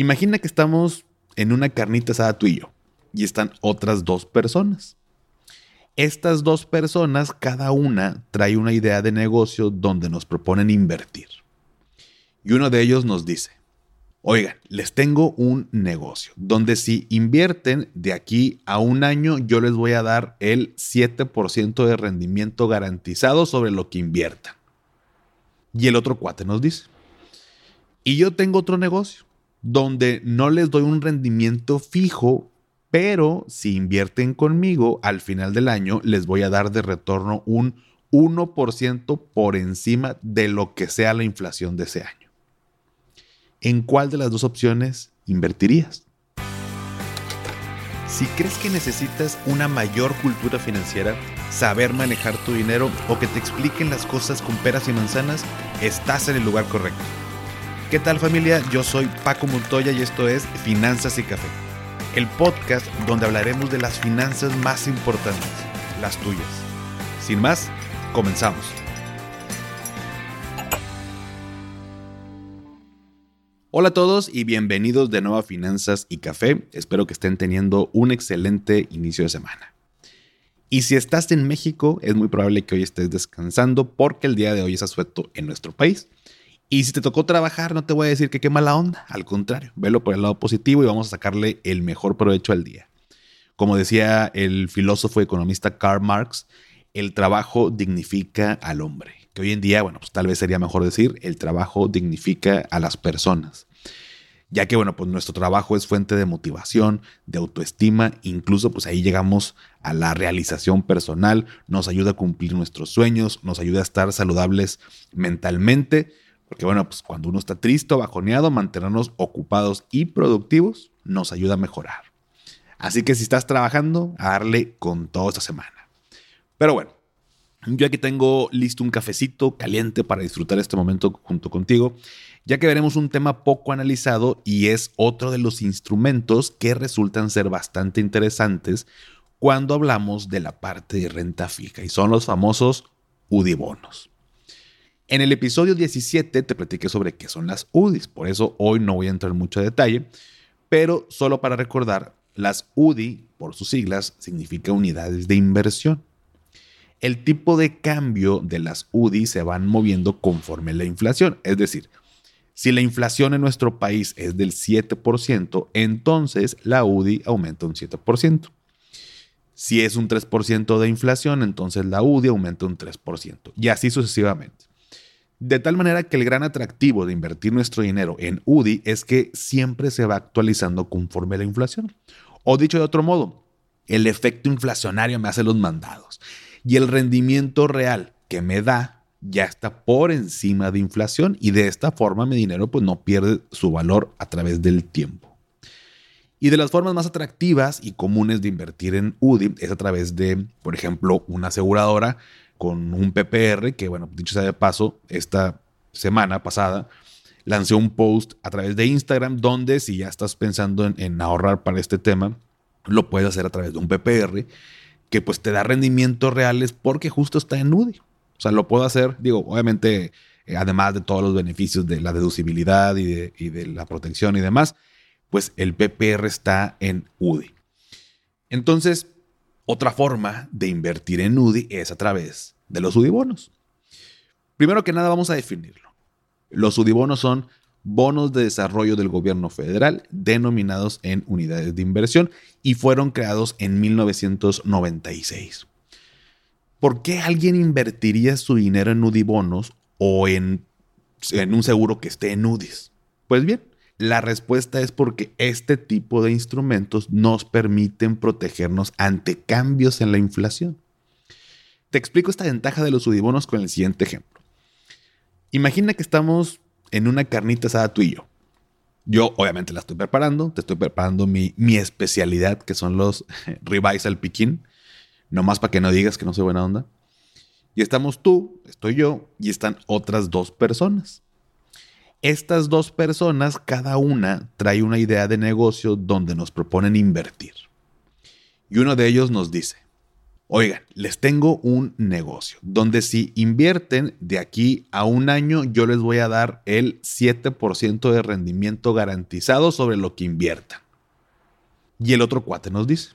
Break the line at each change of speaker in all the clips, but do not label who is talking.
Imagina que estamos en una carnita asada tú y yo, y están otras dos personas. Estas dos personas, cada una trae una idea de negocio donde nos proponen invertir. Y uno de ellos nos dice, oigan, les tengo un negocio donde si invierten de aquí a un año, yo les voy a dar el 7% de rendimiento garantizado sobre lo que inviertan. Y el otro cuate nos dice, y yo tengo otro negocio donde no les doy un rendimiento fijo, pero si invierten conmigo, al final del año les voy a dar de retorno un 1% por encima de lo que sea la inflación de ese año. ¿En cuál de las dos opciones invertirías? Si crees que necesitas una mayor cultura financiera, saber manejar tu dinero o que te expliquen las cosas con peras y manzanas, estás en el lugar correcto. ¿Qué tal familia? Yo soy Paco Montoya y esto es Finanzas y Café, el podcast donde hablaremos de las finanzas más importantes, las tuyas. Sin más, comenzamos. Hola a todos y bienvenidos de nuevo a Finanzas y Café. Espero que estén teniendo un excelente inicio de semana. Y si estás en México, es muy probable que hoy estés descansando porque el día de hoy es asueto en nuestro país. Y si te tocó trabajar, no te voy a decir que qué mala onda. Al contrario, velo por el lado positivo y vamos a sacarle el mejor provecho al día. Como decía el filósofo y economista Karl Marx, el trabajo dignifica al hombre. Que hoy en día, bueno, pues tal vez sería mejor decir, el trabajo dignifica a las personas. Ya que, bueno, pues nuestro trabajo es fuente de motivación, de autoestima, incluso pues ahí llegamos a la realización personal, nos ayuda a cumplir nuestros sueños, nos ayuda a estar saludables mentalmente porque bueno, pues cuando uno está triste o bajoneado, mantenernos ocupados y productivos nos ayuda a mejorar. Así que si estás trabajando, a darle con toda esta semana. Pero bueno, yo aquí tengo listo un cafecito caliente para disfrutar este momento junto contigo, ya que veremos un tema poco analizado y es otro de los instrumentos que resultan ser bastante interesantes cuando hablamos de la parte de renta fija y son los famosos UDIBonos. En el episodio 17 te platiqué sobre qué son las UDIs, por eso hoy no voy a entrar en mucho detalle, pero solo para recordar, las UDI, por sus siglas, significa unidades de inversión. El tipo de cambio de las UDI se van moviendo conforme la inflación, es decir, si la inflación en nuestro país es del 7%, entonces la UDI aumenta un 7%. Si es un 3% de inflación, entonces la UDI aumenta un 3%. Y así sucesivamente. De tal manera que el gran atractivo de invertir nuestro dinero en UDI es que siempre se va actualizando conforme la inflación. O dicho de otro modo, el efecto inflacionario me hace los mandados y el rendimiento real que me da ya está por encima de inflación y de esta forma mi dinero pues no pierde su valor a través del tiempo. Y de las formas más atractivas y comunes de invertir en UDI es a través de, por ejemplo, una aseguradora con un PPR, que bueno, dicho sea de paso, esta semana pasada lancé un post a través de Instagram donde si ya estás pensando en, ahorrar para este tema, lo puedes hacer a través de un PPR que pues te da rendimientos reales porque justo está en UDI. O sea, lo puedo hacer, digo, obviamente, eh, además de todos los beneficios de la deducibilidad y de, y de la protección y demás, pues el PPR está en UDI. Entonces, otra forma de invertir en UDI es a través de los UDI-bonos. Primero que nada vamos a definirlo. Los UDI-bonos son bonos de desarrollo del gobierno federal denominados en unidades de inversión y fueron creados en 1996. ¿Por qué alguien invertiría su dinero en UDI-bonos o en, en un seguro que esté en UDIs? Pues bien, la respuesta es porque este tipo de instrumentos nos permiten protegernos ante cambios en la inflación. Te explico esta ventaja de los sudibonos con el siguiente ejemplo. Imagina que estamos en una carnita asada tú y yo. Yo obviamente la estoy preparando, te estoy preparando mi, mi especialidad, que son los ribeyes al piquín, nomás para que no digas que no soy buena onda. Y estamos tú, estoy yo, y están otras dos personas. Estas dos personas, cada una trae una idea de negocio donde nos proponen invertir. Y uno de ellos nos dice, Oigan, les tengo un negocio donde si invierten de aquí a un año, yo les voy a dar el 7% de rendimiento garantizado sobre lo que inviertan. Y el otro cuate nos dice,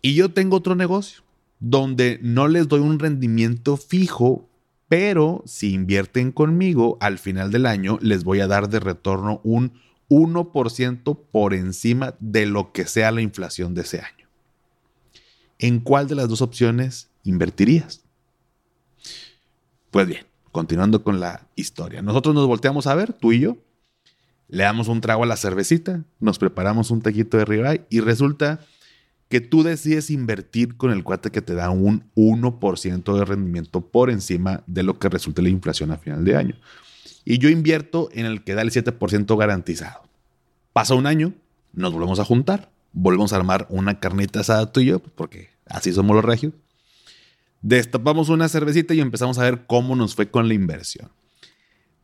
y yo tengo otro negocio donde no les doy un rendimiento fijo, pero si invierten conmigo, al final del año les voy a dar de retorno un 1% por encima de lo que sea la inflación de ese año. ¿en cuál de las dos opciones invertirías? Pues bien, continuando con la historia. Nosotros nos volteamos a ver, tú y yo, le damos un trago a la cervecita, nos preparamos un taquito de ribeye y resulta que tú decides invertir con el cuate que te da un 1% de rendimiento por encima de lo que resulte la inflación a final de año. Y yo invierto en el que da el 7% garantizado. Pasa un año, nos volvemos a juntar, volvemos a armar una carnita asada tú y yo, porque así somos los regios. Destapamos una cervecita y empezamos a ver cómo nos fue con la inversión.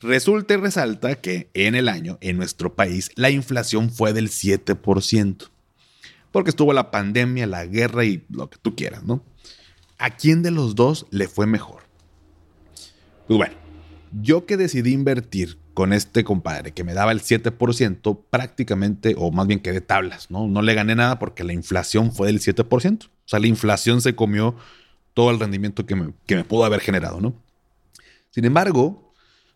Resulta y resalta que en el año, en nuestro país, la inflación fue del 7%. Porque estuvo la pandemia, la guerra y lo que tú quieras, ¿no? ¿A quién de los dos le fue mejor? Pues bueno, yo que decidí invertir con este compadre que me daba el 7%, prácticamente, o más bien que de tablas, ¿no? No le gané nada porque la inflación fue del 7%. O sea, la inflación se comió todo el rendimiento que me, que me pudo haber generado, ¿no? Sin embargo,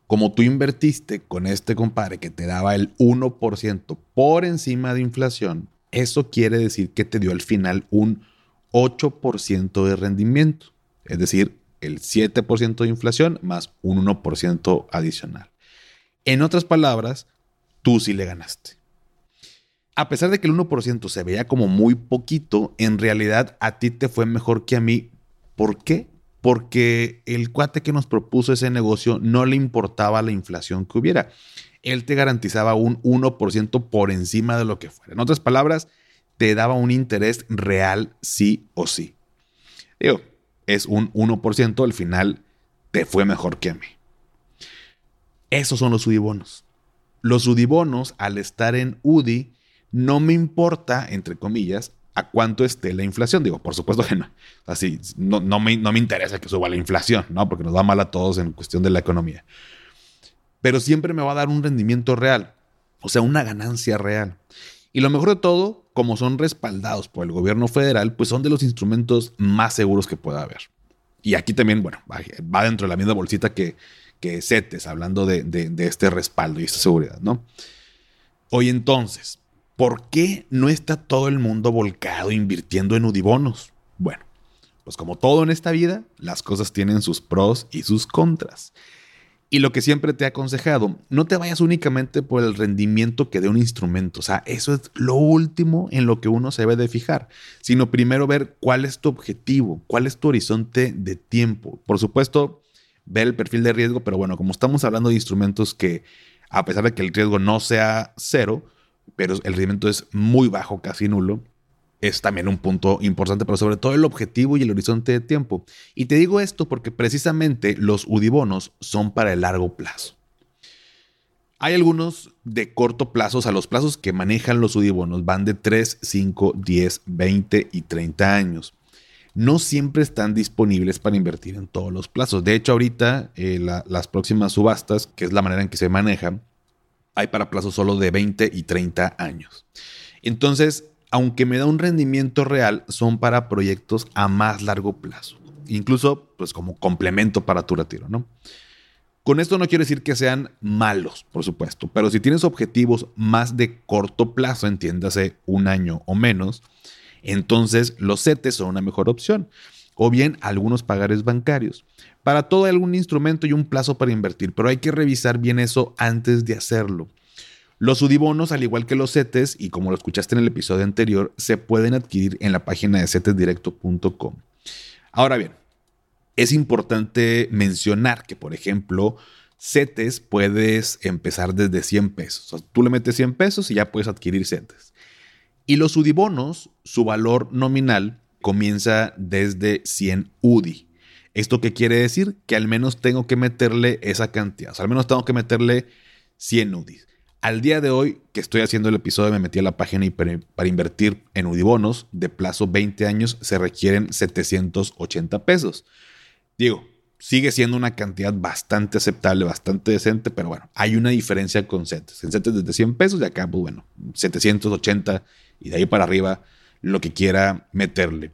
como tú invertiste con este compadre que te daba el 1% por encima de inflación, eso quiere decir que te dio al final un 8% de rendimiento. Es decir, el 7% de inflación más un 1% adicional. En otras palabras, tú sí le ganaste. A pesar de que el 1% se veía como muy poquito, en realidad a ti te fue mejor que a mí. ¿Por qué? Porque el cuate que nos propuso ese negocio no le importaba la inflación que hubiera. Él te garantizaba un 1% por encima de lo que fuera. En otras palabras, te daba un interés real sí o sí. Digo, es un 1%, al final te fue mejor que a mí. Esos son los UDI Los UDI al estar en UDI, no me importa, entre comillas, a cuánto esté la inflación. Digo, por supuesto que no. Así, no, no, me, no me interesa que suba la inflación, ¿no? Porque nos da mal a todos en cuestión de la economía. Pero siempre me va a dar un rendimiento real, o sea, una ganancia real. Y lo mejor de todo, como son respaldados por el gobierno federal, pues son de los instrumentos más seguros que pueda haber. Y aquí también, bueno, va dentro de la misma bolsita que, que CETES, hablando de, este respaldo y esta seguridad, ¿no? Hoy entonces, ¿por qué no está todo el mundo volcado invirtiendo en udibonos? Bueno, pues como todo en esta vida, las cosas tienen sus pros y sus contras. Y lo que siempre te he aconsejado, no te vayas únicamente por el rendimiento que dé un instrumento. O sea, eso es lo último en lo que uno se debe de fijar, sino primero ver cuál es tu objetivo, cuál es tu horizonte de tiempo. Por supuesto, ver el perfil de riesgo, pero bueno, como estamos hablando de instrumentos que a pesar de que el riesgo no sea cero, pero el rendimiento es muy bajo, casi nulo, es también un punto importante, pero sobre todo el objetivo y el horizonte de tiempo. Y te digo esto porque precisamente los UDIBonos son para el largo plazo. Hay algunos de corto plazo, o sea, los plazos que manejan los UDIBonos van de 3, 5, 10, 20 y 30 años no siempre están disponibles para invertir en todos los plazos. De hecho, ahorita eh, las próximas subastas, que es la manera en que se maneja, hay para plazos solo de 20 y 30 años. Entonces, aunque me da un rendimiento real, son para proyectos a más largo plazo. Incluso, pues como complemento para tu retiro, ¿no? Con esto no quiero decir que sean malos, por supuesto, pero si tienes objetivos más de corto plazo, entiéndase un año o menos, entonces los CETES son una mejor opción. O bien algunos pagares bancarios. Para todo hay algún instrumento y un plazo para invertir, pero hay que revisar bien eso antes de hacerlo. Los UDIBonos, al igual que los CETES, y como lo escuchaste en el episodio anterior, se pueden adquirir en la página de cetesdirecto.com. Ahora bien, es importante mencionar que, por ejemplo, CETES puedes empezar desde 100 pesos. tú le metes 100 pesos y ya puedes adquirir CETES. Y los UDIBonos, su valor nominal comienza desde 100 UDI. ¿Esto qué quiere decir? Que al menos tengo que meterle esa cantidad. O sea, al menos tengo que meterle 100 UDI. Al día de hoy que estoy haciendo el episodio, me metí a la página y para, invertir en Udibonos de plazo 20 años se requieren 780 pesos. Digo, sigue siendo una cantidad bastante aceptable, bastante decente, pero bueno, hay una diferencia con CETES. En CETES desde 100 pesos y acá, pues bueno, 780 y de ahí para arriba lo que quiera meterle.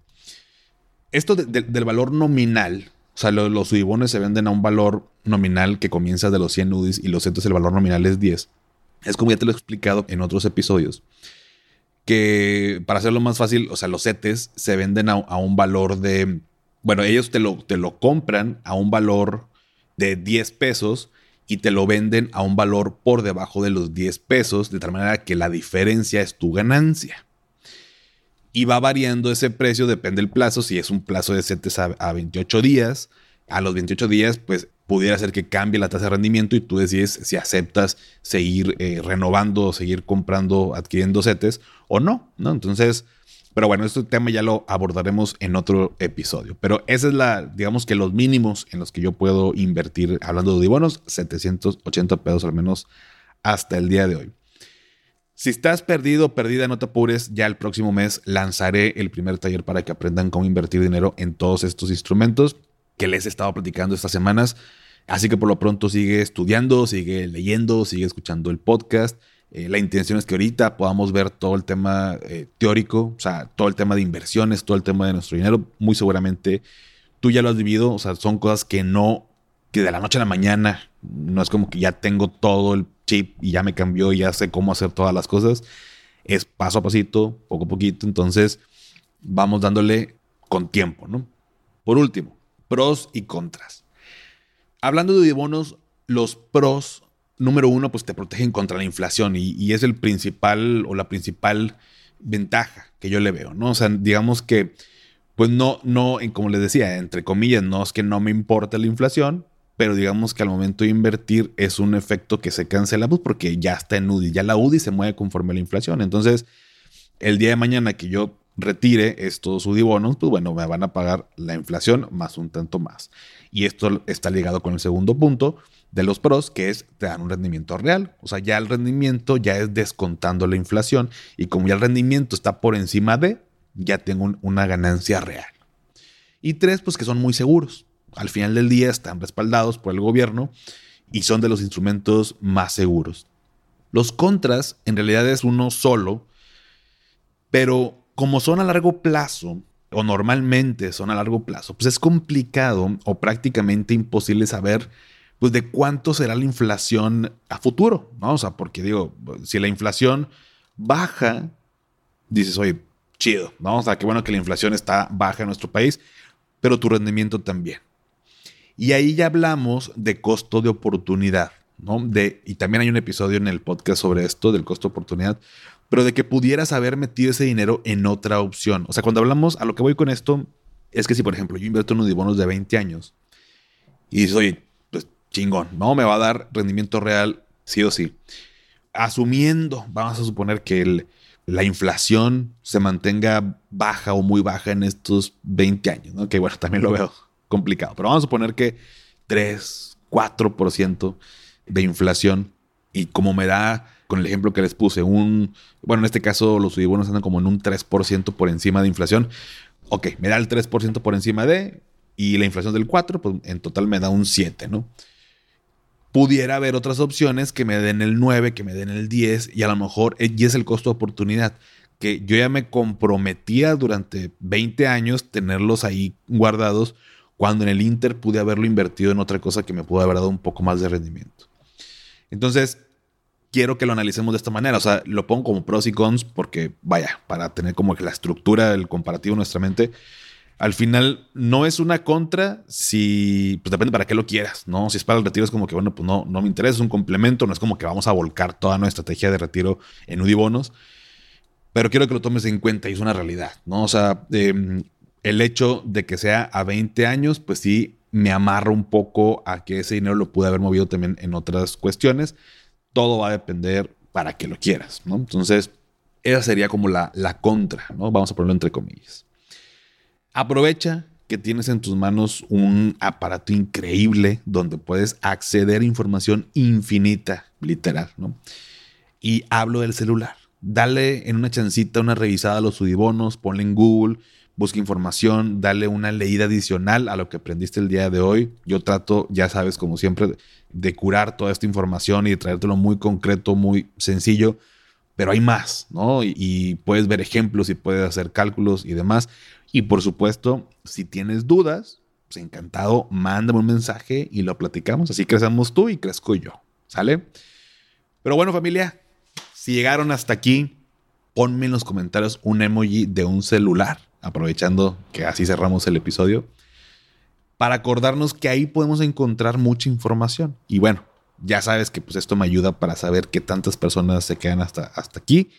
Esto del valor nominal, o sea, los Udibonos se venden a un valor nominal que comienza de los 100 UDIs y los CETES el valor nominal es 10 es como ya te lo he explicado en otros episodios, que para hacerlo más fácil, o sea, los CETES se venden a, un valor de, bueno, ellos te lo, te lo compran a un valor de 10 pesos y te lo venden a un valor por debajo de los 10 pesos, de tal manera que la diferencia es tu ganancia. Y va variando ese precio, depende del plazo, si es un plazo de CETES a, a 28 días, a los 28 días, pues pudiera ser que cambie la tasa de rendimiento y tú decides si aceptas seguir eh, renovando, seguir comprando, adquiriendo CETES o no, ¿no? Entonces, pero bueno, este tema ya lo abordaremos en otro episodio. Pero esa es la, digamos que los mínimos en los que yo puedo invertir, hablando de bonos, 780 pesos al menos hasta el día de hoy. Si estás perdido perdida, no te apures. Ya el próximo mes lanzaré el primer taller para que aprendan cómo invertir dinero en todos estos instrumentos que les he estado platicando estas semanas. Así que por lo pronto sigue estudiando, sigue leyendo, sigue escuchando el podcast. Eh, la intención es que ahorita podamos ver todo el tema eh, teórico, o sea, todo el tema de inversiones, todo el tema de nuestro dinero. Muy seguramente tú ya lo has vivido, o sea, son cosas que no, que de la noche a la mañana, no es como que ya tengo todo el chip y ya me cambió y ya sé cómo hacer todas las cosas. Es paso a pasito, poco a poquito, entonces vamos dándole con tiempo, ¿no? Por último, pros y contras. Hablando de bonos, los pros, número uno, pues te protegen contra la inflación y, es el principal o la principal ventaja que yo le veo, ¿no? O sea, digamos que, pues no, no, como les decía, entre comillas, no es que no me importe la inflación, pero digamos que al momento de invertir es un efecto que se cancela pues porque ya está en UDI, ya la UDI se mueve conforme a la inflación. Entonces, el día de mañana que yo retire estos UDIbonos, pues bueno, me van a pagar la inflación más un tanto más. Y esto está ligado con el segundo punto de los pros, que es te dan un rendimiento real. O sea, ya el rendimiento ya es descontando la inflación y como ya el rendimiento está por encima de, ya tengo una ganancia real. Y tres, pues que son muy seguros. Al final del día están respaldados por el gobierno y son de los instrumentos más seguros. Los contras en realidad es uno solo, pero como son a largo plazo, o normalmente son a largo plazo, pues es complicado o prácticamente imposible saber pues de cuánto será la inflación a futuro, ¿no? O sea, porque digo, si la inflación baja, dices, oye, chido, ¿no? O sea, qué bueno que la inflación está baja en nuestro país, pero tu rendimiento también. Y ahí ya hablamos de costo de oportunidad, ¿no? De, y también hay un episodio en el podcast sobre esto, del costo de oportunidad, pero de que pudieras haber metido ese dinero en otra opción. O sea, cuando hablamos, a lo que voy con esto, es que si, por ejemplo, yo invierto en unos bonos de 20 años y oye, pues chingón, no me va a dar rendimiento real, sí o sí. Asumiendo, vamos a suponer que la inflación se mantenga baja o muy baja en estos 20 años, ¿no? Que bueno, también lo veo complicado, pero vamos a suponer que 3, 4% de inflación y como me da con el ejemplo que les puse, un, bueno, en este caso los sudibonos andan como en un 3% por encima de inflación. Ok, me da el 3% por encima de, y la inflación del 4, pues en total me da un 7, ¿no? Pudiera haber otras opciones que me den el 9, que me den el 10, y a lo mejor, eh, y es el costo de oportunidad, que yo ya me comprometía durante 20 años tenerlos ahí guardados, cuando en el Inter pude haberlo invertido en otra cosa que me pudo haber dado un poco más de rendimiento. Entonces, quiero que lo analicemos de esta manera. O sea, lo pongo como pros y cons porque, vaya, para tener como que la estructura, el comparativo en nuestra mente. Al final no es una contra si, pues depende para qué lo quieras, ¿no? Si es para el retiro es como que, bueno, pues no, no me interesa, es un complemento, no es como que vamos a volcar toda nuestra estrategia de retiro en Udibonos, pero quiero que lo tomes en cuenta y es una realidad, ¿no? O sea, em, el hecho de que sea a 20 años, pues sí me amarra un poco a que ese dinero lo pude haber movido también en otras cuestiones todo va a depender para que lo quieras, ¿no? Entonces, esa sería como la, la contra, ¿no? Vamos a ponerlo entre comillas. Aprovecha que tienes en tus manos un aparato increíble donde puedes acceder a información infinita, literal, ¿no? y hablo del celular. Dale en una chancita una revisada a los sudibonos, ponle en Google, busca información, dale una leída adicional a lo que aprendiste el día de hoy. Yo trato, ya sabes, como siempre, de curar toda esta información y de traértelo muy concreto, muy sencillo, pero hay más, ¿no? Y, puedes ver ejemplos y puedes hacer cálculos y demás. Y por supuesto, si tienes dudas, pues encantado, mándame un mensaje y lo platicamos. Así crecemos tú y crezco yo, ¿sale? Pero bueno, familia, si llegaron hasta aquí, ponme en los comentarios un emoji de un celular aprovechando que así cerramos el episodio, para acordarnos que ahí podemos encontrar mucha información. Y bueno, ya sabes que pues esto me ayuda para saber qué tantas personas se quedan hasta, hasta aquí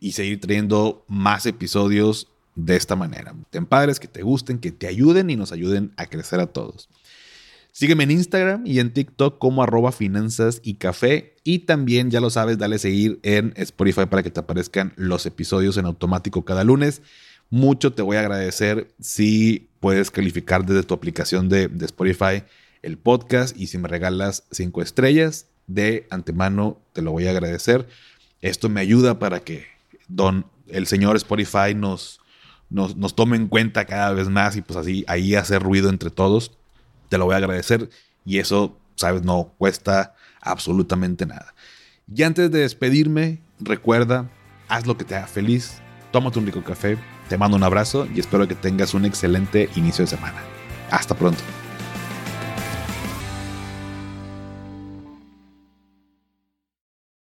y seguir trayendo más episodios de esta manera. Ten padres que te gusten, que te ayuden y nos ayuden a crecer a todos. Sígueme en Instagram y en TikTok como arroba finanzas y café. Y también, ya lo sabes, dale seguir en Spotify para que te aparezcan los episodios en automático cada lunes mucho te voy a agradecer si puedes calificar desde tu aplicación de, Spotify el podcast y si me regalas cinco estrellas de antemano te lo voy a agradecer. Esto me ayuda para que don el señor Spotify nos, nos, nos tome en cuenta cada vez más y pues así ahí hacer ruido entre todos. Te lo voy a agradecer y eso, sabes, no cuesta absolutamente nada. Y antes de despedirme, recuerda, haz lo que te haga feliz, tómate un rico café te mando un abrazo y espero que tengas un excelente inicio de semana. Hasta pronto.